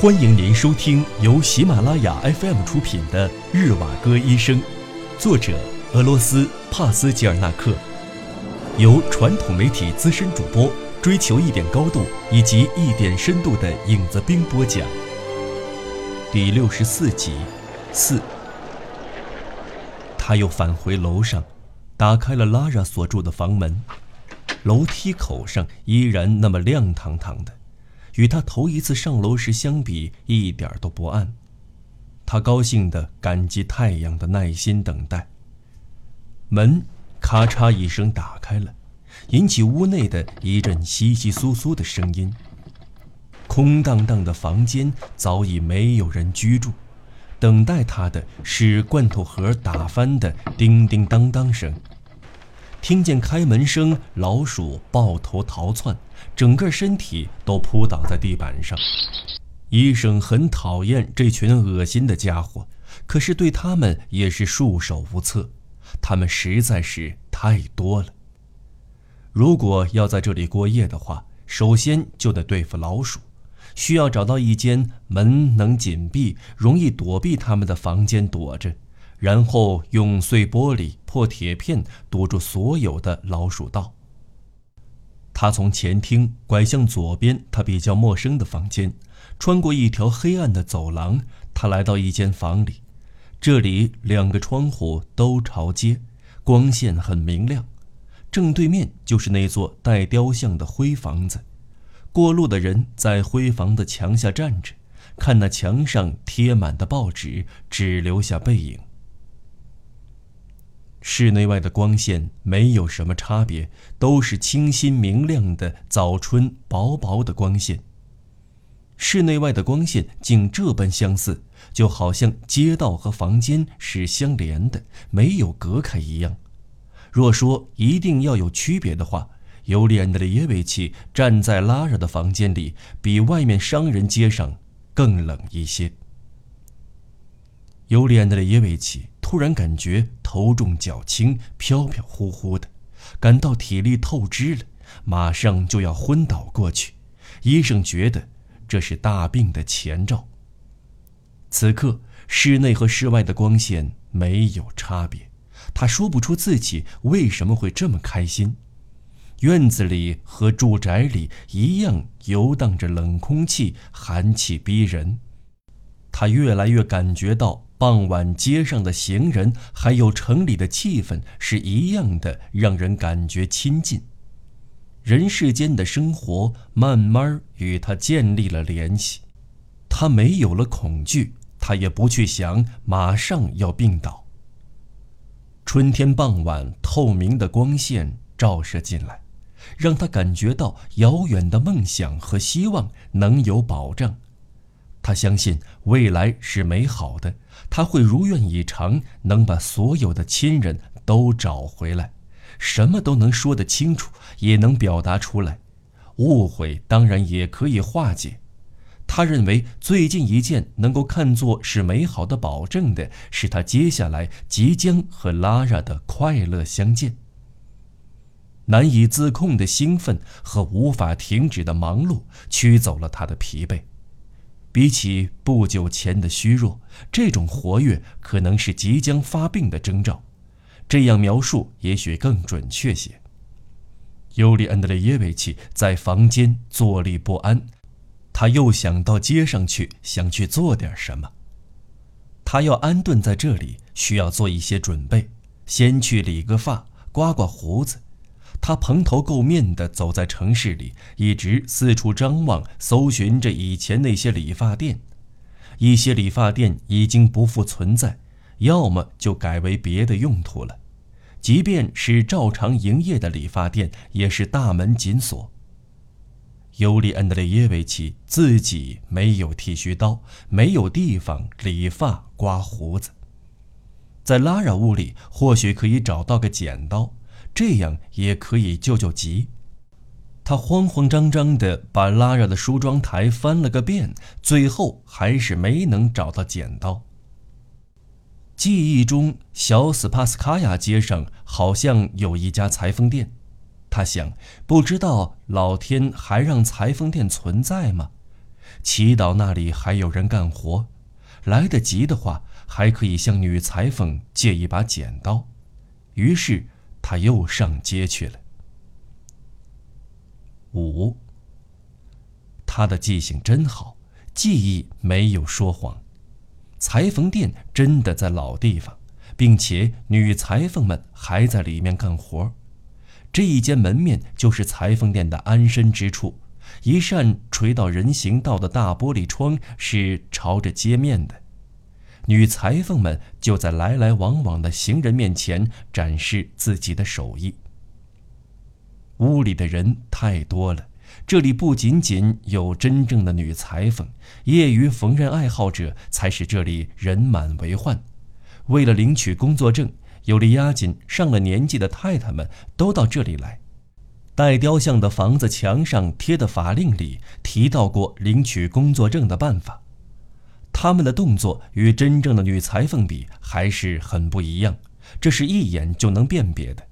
欢迎您收听由喜马拉雅 FM 出品的《日瓦戈医生》，作者俄罗斯帕斯吉尔纳克，由传统媒体资深主播追求一点高度以及一点深度的影子兵播讲。第六十四集，四。他又返回楼上，打开了拉拉所住的房门，楼梯口上依然那么亮堂堂的。与他头一次上楼时相比，一点都不暗。他高兴地感激太阳的耐心等待。门咔嚓一声打开了，引起屋内的一阵窸窸窣窣的声音。空荡荡的房间早已没有人居住，等待他的是罐头盒打翻的叮叮当当声。听见开门声，老鼠抱头逃窜，整个身体都扑倒在地板上。医生很讨厌这群恶心的家伙，可是对他们也是束手无策，他们实在是太多了。如果要在这里过夜的话，首先就得对付老鼠，需要找到一间门能紧闭、容易躲避他们的房间躲着。然后用碎玻璃、破铁片堵住所有的老鼠道。他从前厅拐向左边，他比较陌生的房间，穿过一条黑暗的走廊，他来到一间房里。这里两个窗户都朝街，光线很明亮。正对面就是那座带雕像的灰房子。过路的人在灰房的墙下站着，看那墙上贴满的报纸，只留下背影。室内外的光线没有什么差别，都是清新明亮的早春薄薄的光线。室内外的光线竟这般相似，就好像街道和房间是相连的，没有隔开一样。若说一定要有区别的话，尤里安德烈耶维奇站在拉热的房间里，比外面商人街上更冷一些。尤里安德烈耶维奇。突然感觉头重脚轻、飘飘忽忽的，感到体力透支了，马上就要昏倒过去。医生觉得这是大病的前兆。此刻室内和室外的光线没有差别，他说不出自己为什么会这么开心。院子里和住宅里一样游荡着冷空气，寒气逼人。他越来越感觉到。傍晚，街上的行人还有城里的气氛是一样的，让人感觉亲近。人世间的生活慢慢与他建立了联系，他没有了恐惧，他也不去想马上要病倒。春天傍晚，透明的光线照射进来，让他感觉到遥远的梦想和希望能有保障。他相信未来是美好的，他会如愿以偿，能把所有的亲人都找回来，什么都能说得清楚，也能表达出来，误会当然也可以化解。他认为最近一件能够看作是美好的保证的，是他接下来即将和拉拉的快乐相见。难以自控的兴奋和无法停止的忙碌驱走了他的疲惫。比起不久前的虚弱，这种活跃可能是即将发病的征兆。这样描述也许更准确些。尤里安德烈耶维奇在房间坐立不安，他又想到街上去，想去做点什么。他要安顿在这里，需要做一些准备，先去理个发，刮刮胡子。他蓬头垢面地走在城市里，一直四处张望，搜寻着以前那些理发店。一些理发店已经不复存在，要么就改为别的用途了。即便是照常营业的理发店，也是大门紧锁。尤里安德烈耶维奇自己没有剃须刀，没有地方理发刮胡子。在拉拉屋里，或许可以找到个剪刀。这样也可以救救急。他慌慌张张地把拉热的梳妆台翻了个遍，最后还是没能找到剪刀。记忆中，小斯帕斯卡亚街上好像有一家裁缝店。他想，不知道老天还让裁缝店存在吗？祈祷那里还有人干活，来得及的话，还可以向女裁缝借一把剪刀。于是他又上街去了。五，他的记性真好，记忆没有说谎。裁缝店真的在老地方，并且女裁缝们还在里面干活。这一间门面就是裁缝店的安身之处。一扇垂到人行道的大玻璃窗是朝着街面的，女裁缝们就在来来往往的行人面前展示自己的手艺。屋里的人太多了，这里不仅仅有真正的女裁缝，业余缝纫爱好者才使这里人满为患。为了领取工作证，有了押金、上了年纪的太太们都到这里来。带雕像的房子墙上贴的法令里提到过领取工作证的办法，他们的动作与真正的女裁缝比还是很不一样，这是一眼就能辨别的。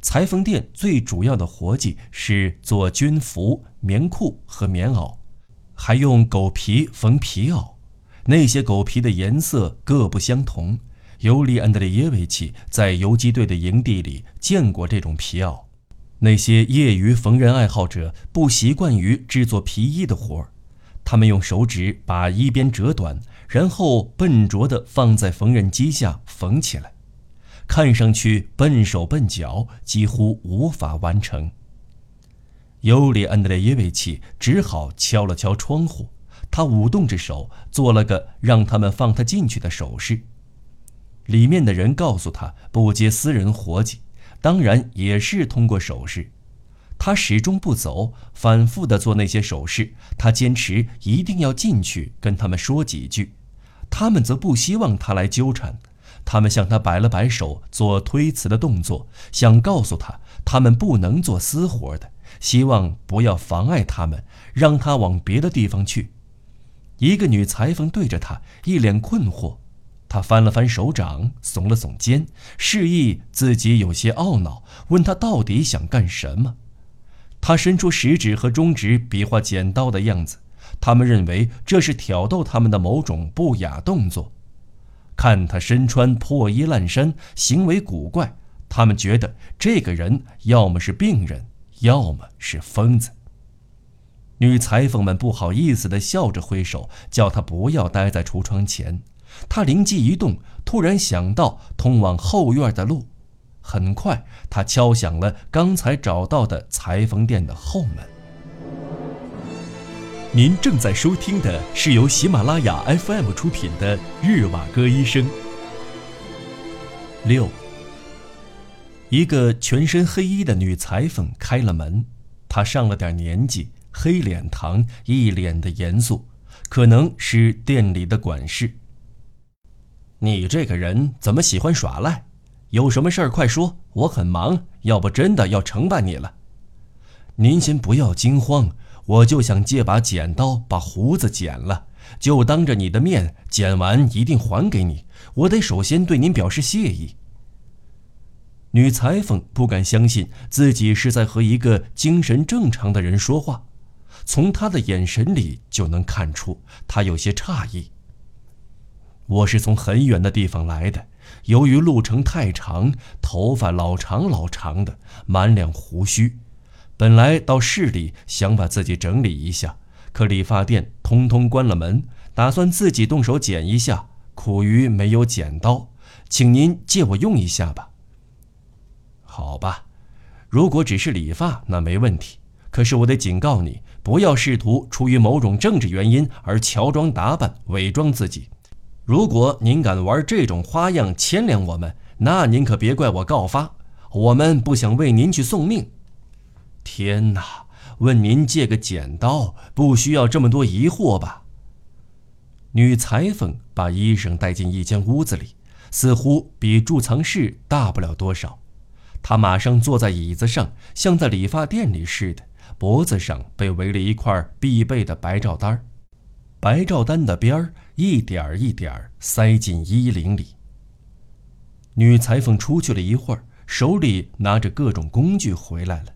裁缝店最主要的活计是做军服、棉裤和棉袄，还用狗皮缝皮袄，那些狗皮的颜色各不相同。尤里安德烈耶维奇在游击队的营地里见过这种皮袄。那些业余缝纫爱好者不习惯于制作皮衣的活儿，他们用手指把衣边折短，然后笨拙地放在缝纫机下缝起来，看上去笨手笨脚，几乎无法完成。尤里安德烈耶维奇只好敲了敲窗户，他舞动着手，做了个让他们放他进去的手势。里面的人告诉他不接私人活计。当然也是通过手势，他始终不走，反复地做那些手势。他坚持一定要进去跟他们说几句，他们则不希望他来纠缠。他们向他摆了摆手，做推辞的动作，想告诉他他们不能做私活的，希望不要妨碍他们，让他往别的地方去。一个女裁缝对着他，一脸困惑。他翻了翻手掌，耸了耸肩，示意自己有些懊恼，问他到底想干什么。他伸出食指和中指比划剪刀的样子，他们认为这是挑逗他们的某种不雅动作。看他身穿破衣烂衫，行为古怪，他们觉得这个人要么是病人，要么是疯子。女裁缝们不好意思地笑着挥手，叫他不要待在橱窗前。他灵机一动，突然想到通往后院的路。很快，他敲响了刚才找到的裁缝店的后门。您正在收听的是由喜马拉雅 FM 出品的《日瓦戈医生》。六，一个全身黑衣的女裁缝开了门。她上了点年纪，黑脸膛，一脸的严肃，可能是店里的管事。你这个人怎么喜欢耍赖？有什么事儿快说，我很忙，要不真的要惩办你了。您先不要惊慌，我就想借把剪刀把胡子剪了，就当着你的面剪完一定还给你。我得首先对您表示谢意。女裁缝不敢相信自己是在和一个精神正常的人说话，从她的眼神里就能看出她有些诧异。我是从很远的地方来的，由于路程太长，头发老长老长的，满脸胡须。本来到市里想把自己整理一下，可理发店通通关了门，打算自己动手剪一下，苦于没有剪刀，请您借我用一下吧。好吧，如果只是理发，那没问题。可是我得警告你，不要试图出于某种政治原因而乔装打扮、伪装自己。如果您敢玩这种花样牵连我们，那您可别怪我告发。我们不想为您去送命。天哪！问您借个剪刀，不需要这么多疑惑吧？女裁缝把医生带进一间屋子里，似乎比贮藏室大不了多少。她马上坐在椅子上，像在理发店里似的，脖子上被围了一块必备的白照单白照单的边儿。一点儿一点儿塞进衣领里。女裁缝出去了一会儿，手里拿着各种工具回来了：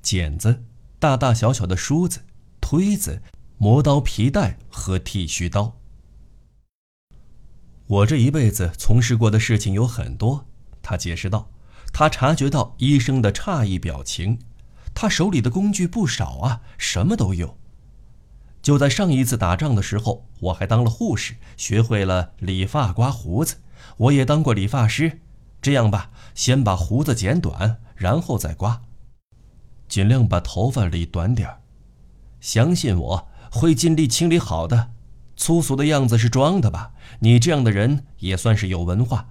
剪子、大大小小的梳子、推子、磨刀皮带和剃须刀。我这一辈子从事过的事情有很多，他解释道。他察觉到医生的诧异表情，他手里的工具不少啊，什么都有。就在上一次打仗的时候，我还当了护士，学会了理发刮胡子。我也当过理发师。这样吧，先把胡子剪短，然后再刮，尽量把头发理短点。相信我会尽力清理好的。粗俗的样子是装的吧？你这样的人也算是有文化，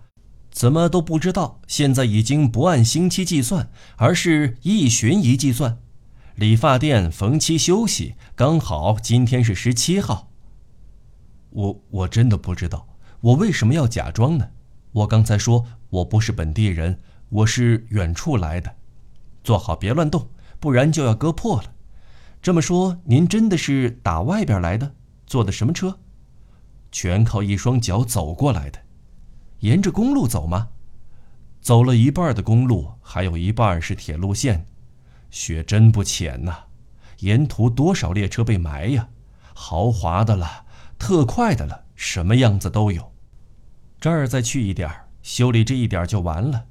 怎么都不知道现在已经不按星期计算，而是一旬一计算。理发店逢期休息，刚好今天是十七号。我我真的不知道，我为什么要假装呢？我刚才说我不是本地人，我是远处来的。坐好，别乱动，不然就要割破了。这么说，您真的是打外边来的？坐的什么车？全靠一双脚走过来的。沿着公路走吗？走了一半的公路，还有一半是铁路线。雪真不浅呐，沿途多少列车被埋呀！豪华的了，特快的了，什么样子都有。这儿再去一点儿，修理这一点就完了。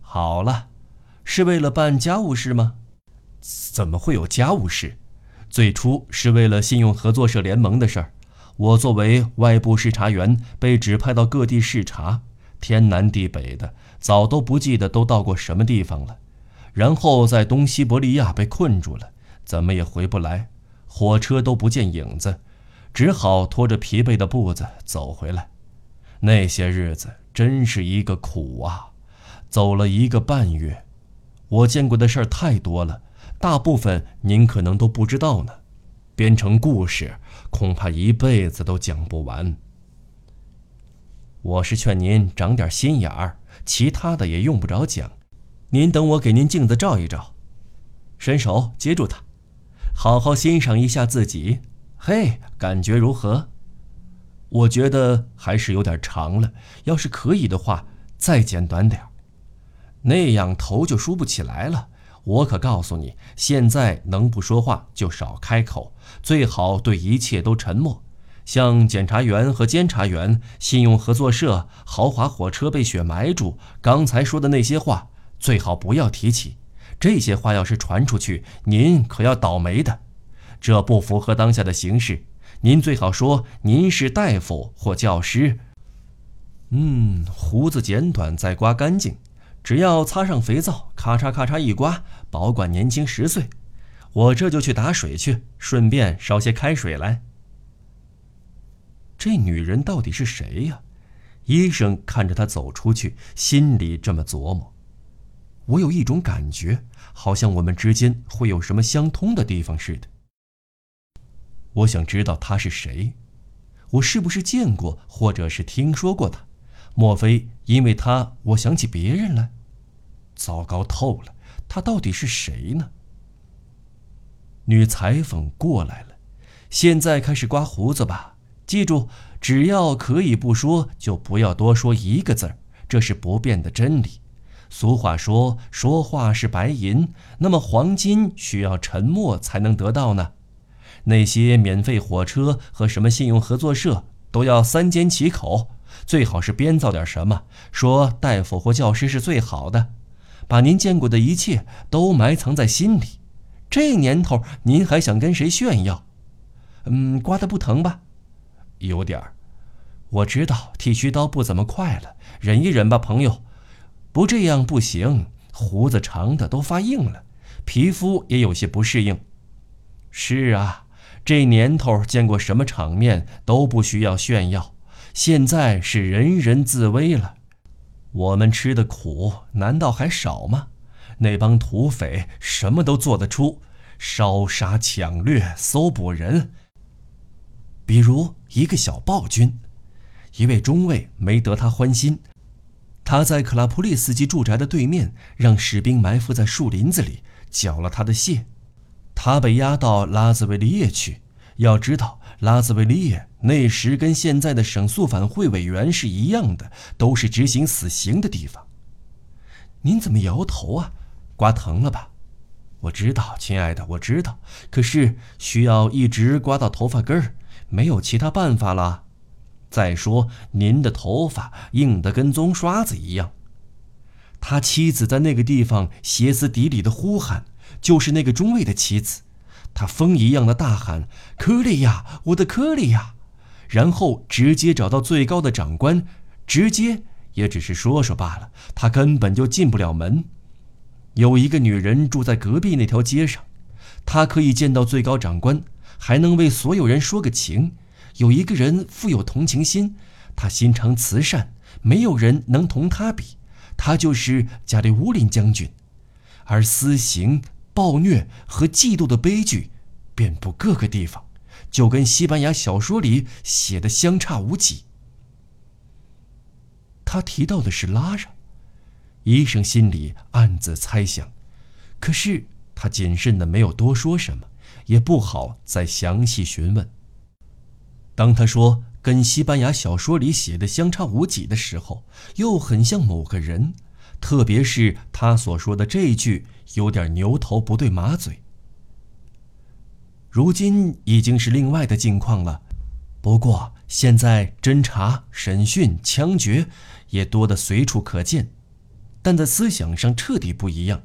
好了，是为了办家务事吗？怎么会有家务事？最初是为了信用合作社联盟的事儿。我作为外部视察员，被指派到各地视察，天南地北的，早都不记得都到过什么地方了。然后在东西伯利亚被困住了，怎么也回不来，火车都不见影子，只好拖着疲惫的步子走回来。那些日子真是一个苦啊！走了一个半月，我见过的事儿太多了，大部分您可能都不知道呢。编成故事，恐怕一辈子都讲不完。我是劝您长点心眼儿，其他的也用不着讲。您等我给您镜子照一照，伸手接住它，好好欣赏一下自己。嘿，感觉如何？我觉得还是有点长了，要是可以的话，再剪短点，那样头就梳不起来了。我可告诉你，现在能不说话就少开口，最好对一切都沉默。像检察员和监察员、信用合作社、豪华火车被雪埋住，刚才说的那些话。最好不要提起这些话，要是传出去，您可要倒霉的。这不符合当下的形势。您最好说您是大夫或教师。嗯，胡子剪短再刮干净，只要擦上肥皂，咔嚓咔嚓一刮，保管年轻十岁。我这就去打水去，顺便烧些开水来。这女人到底是谁呀？医生看着她走出去，心里这么琢磨。我有一种感觉，好像我们之间会有什么相通的地方似的。我想知道他是谁，我是不是见过，或者是听说过他？莫非因为他，我想起别人来？糟糕透了，他到底是谁呢？女裁缝过来了，现在开始刮胡子吧。记住，只要可以不说，就不要多说一个字儿，这是不变的真理。俗话说：“说话是白银。”那么黄金需要沉默才能得到呢？那些免费火车和什么信用合作社都要三缄其口，最好是编造点什么，说大夫或教师是最好的，把您见过的一切都埋藏在心里。这年头，您还想跟谁炫耀？嗯，刮的不疼吧？有点儿。我知道剃须刀不怎么快了，忍一忍吧，朋友。不这样不行，胡子长的都发硬了，皮肤也有些不适应。是啊，这年头见过什么场面都不需要炫耀，现在是人人自危了。我们吃的苦难道还少吗？那帮土匪什么都做得出，烧杀抢掠、搜捕人。比如一个小暴君，一位中尉没得他欢心。他在克拉普利斯基住宅的对面，让士兵埋伏在树林子里，缴了他的械。他被押到拉兹维利叶去。要知道，拉兹维利叶那时跟现在的省肃反会委员是一样的，都是执行死刑的地方。您怎么摇头啊？刮疼了吧？我知道，亲爱的，我知道。可是需要一直刮到头发根儿，没有其他办法了。再说，您的头发硬得跟棕刷子一样。他妻子在那个地方歇斯底里的呼喊，就是那个中尉的妻子。他风一样的大喊：“科利亚，我的科利亚！”然后直接找到最高的长官，直接也只是说说罢了，他根本就进不了门。有一个女人住在隔壁那条街上，她可以见到最高长官，还能为所有人说个情。有一个人富有同情心，他心肠慈善，没有人能同他比。他就是加里乌林将军，而私刑、暴虐和嫉妒的悲剧遍布各个地方，就跟西班牙小说里写的相差无几。他提到的是拉拉，医生心里暗自猜想，可是他谨慎的没有多说什么，也不好再详细询问。当他说。跟西班牙小说里写的相差无几的时候，又很像某个人，特别是他所说的这句，有点牛头不对马嘴。如今已经是另外的境况了，不过现在侦查、审讯、枪决也多得随处可见，但在思想上彻底不一样。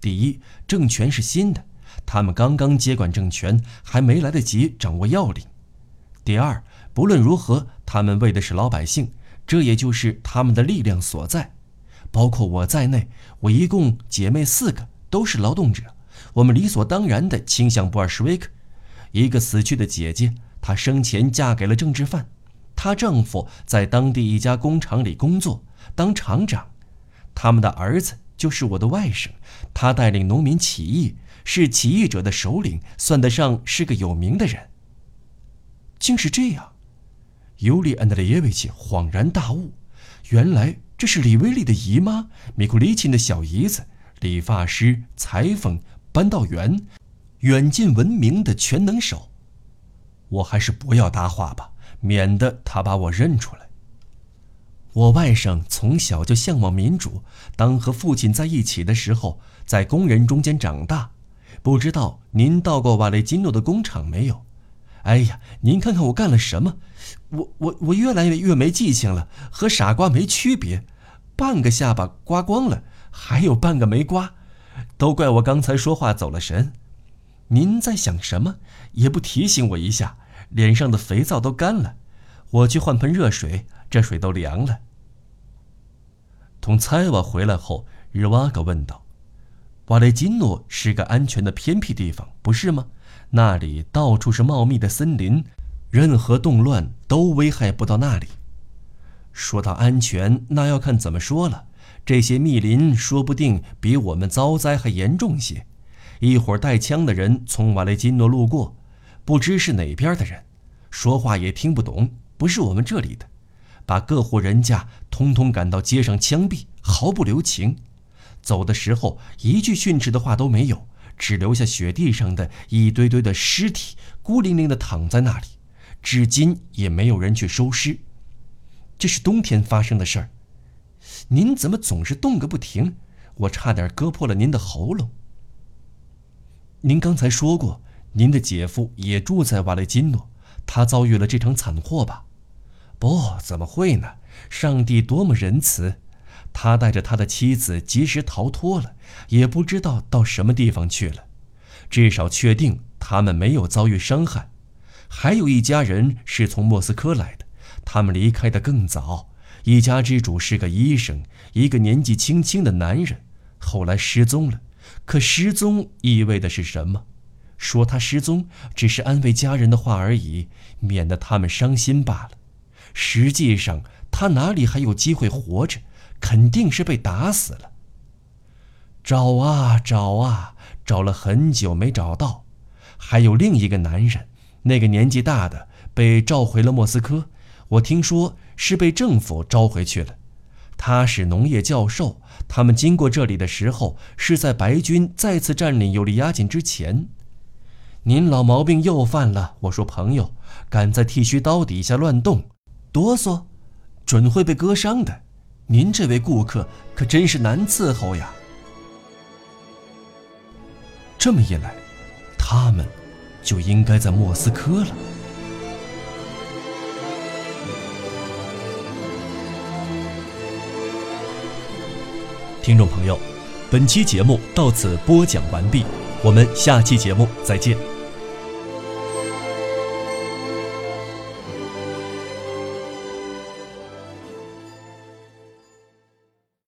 第一，政权是新的，他们刚刚接管政权，还没来得及掌握要领；第二。不论如何，他们为的是老百姓，这也就是他们的力量所在。包括我在内，我一共姐妹四个，都是劳动者。我们理所当然地倾向布尔什维克。一个死去的姐姐，她生前嫁给了政治犯，她丈夫在当地一家工厂里工作，当厂长。他们的儿子就是我的外甥，他带领农民起义，是起义者的首领，算得上是个有名的人。竟是这样。尤里安德烈耶维奇恍然大悟，原来这是李威利的姨妈，米库里钦的小姨子，理发师、裁缝、扳道员，远近闻名的全能手。我还是不要搭话吧，免得他把我认出来。我外甥从小就向往民主，当和父亲在一起的时候，在工人中间长大。不知道您到过瓦雷金诺的工厂没有？哎呀，您看看我干了什么！我我我越来越越没记性了，和傻瓜没区别。半个下巴刮光了，还有半个没刮，都怪我刚才说话走了神。您在想什么？也不提醒我一下，脸上的肥皂都干了。我去换盆热水，这水都凉了。从猜瓦回来后，日瓦格问道：“瓦雷金诺是个安全的偏僻地方，不是吗？”那里到处是茂密的森林，任何动乱都危害不到那里。说到安全，那要看怎么说了。这些密林说不定比我们遭灾还严重些。一伙带枪的人从瓦雷金诺路过，不知是哪边的人，说话也听不懂，不是我们这里的，把各户人家通通赶到街上枪毙，毫不留情。走的时候一句训斥的话都没有。只留下雪地上的一堆堆的尸体，孤零零地躺在那里，至今也没有人去收尸。这是冬天发生的事儿。您怎么总是动个不停？我差点割破了您的喉咙。您刚才说过，您的姐夫也住在瓦雷金诺，他遭遇了这场惨祸吧？不，怎么会呢？上帝多么仁慈！他带着他的妻子及时逃脱了，也不知道到什么地方去了。至少确定他们没有遭遇伤害。还有一家人是从莫斯科来的，他们离开的更早。一家之主是个医生，一个年纪轻轻的男人，后来失踪了。可失踪意味的是什么？说他失踪只是安慰家人的话而已，免得他们伤心罢了。实际上，他哪里还有机会活着？肯定是被打死了。找啊找啊，找了很久没找到。还有另一个男人，那个年纪大的被召回了莫斯科。我听说是被政府召回去了。他是农业教授。他们经过这里的时候，是在白军再次占领尤利亚锦之前。您老毛病又犯了。我说朋友，敢在剃须刀底下乱动，哆嗦，准会被割伤的。您这位顾客可真是难伺候呀！这么一来，他们就应该在莫斯科了。听众朋友，本期节目到此播讲完毕，我们下期节目再见。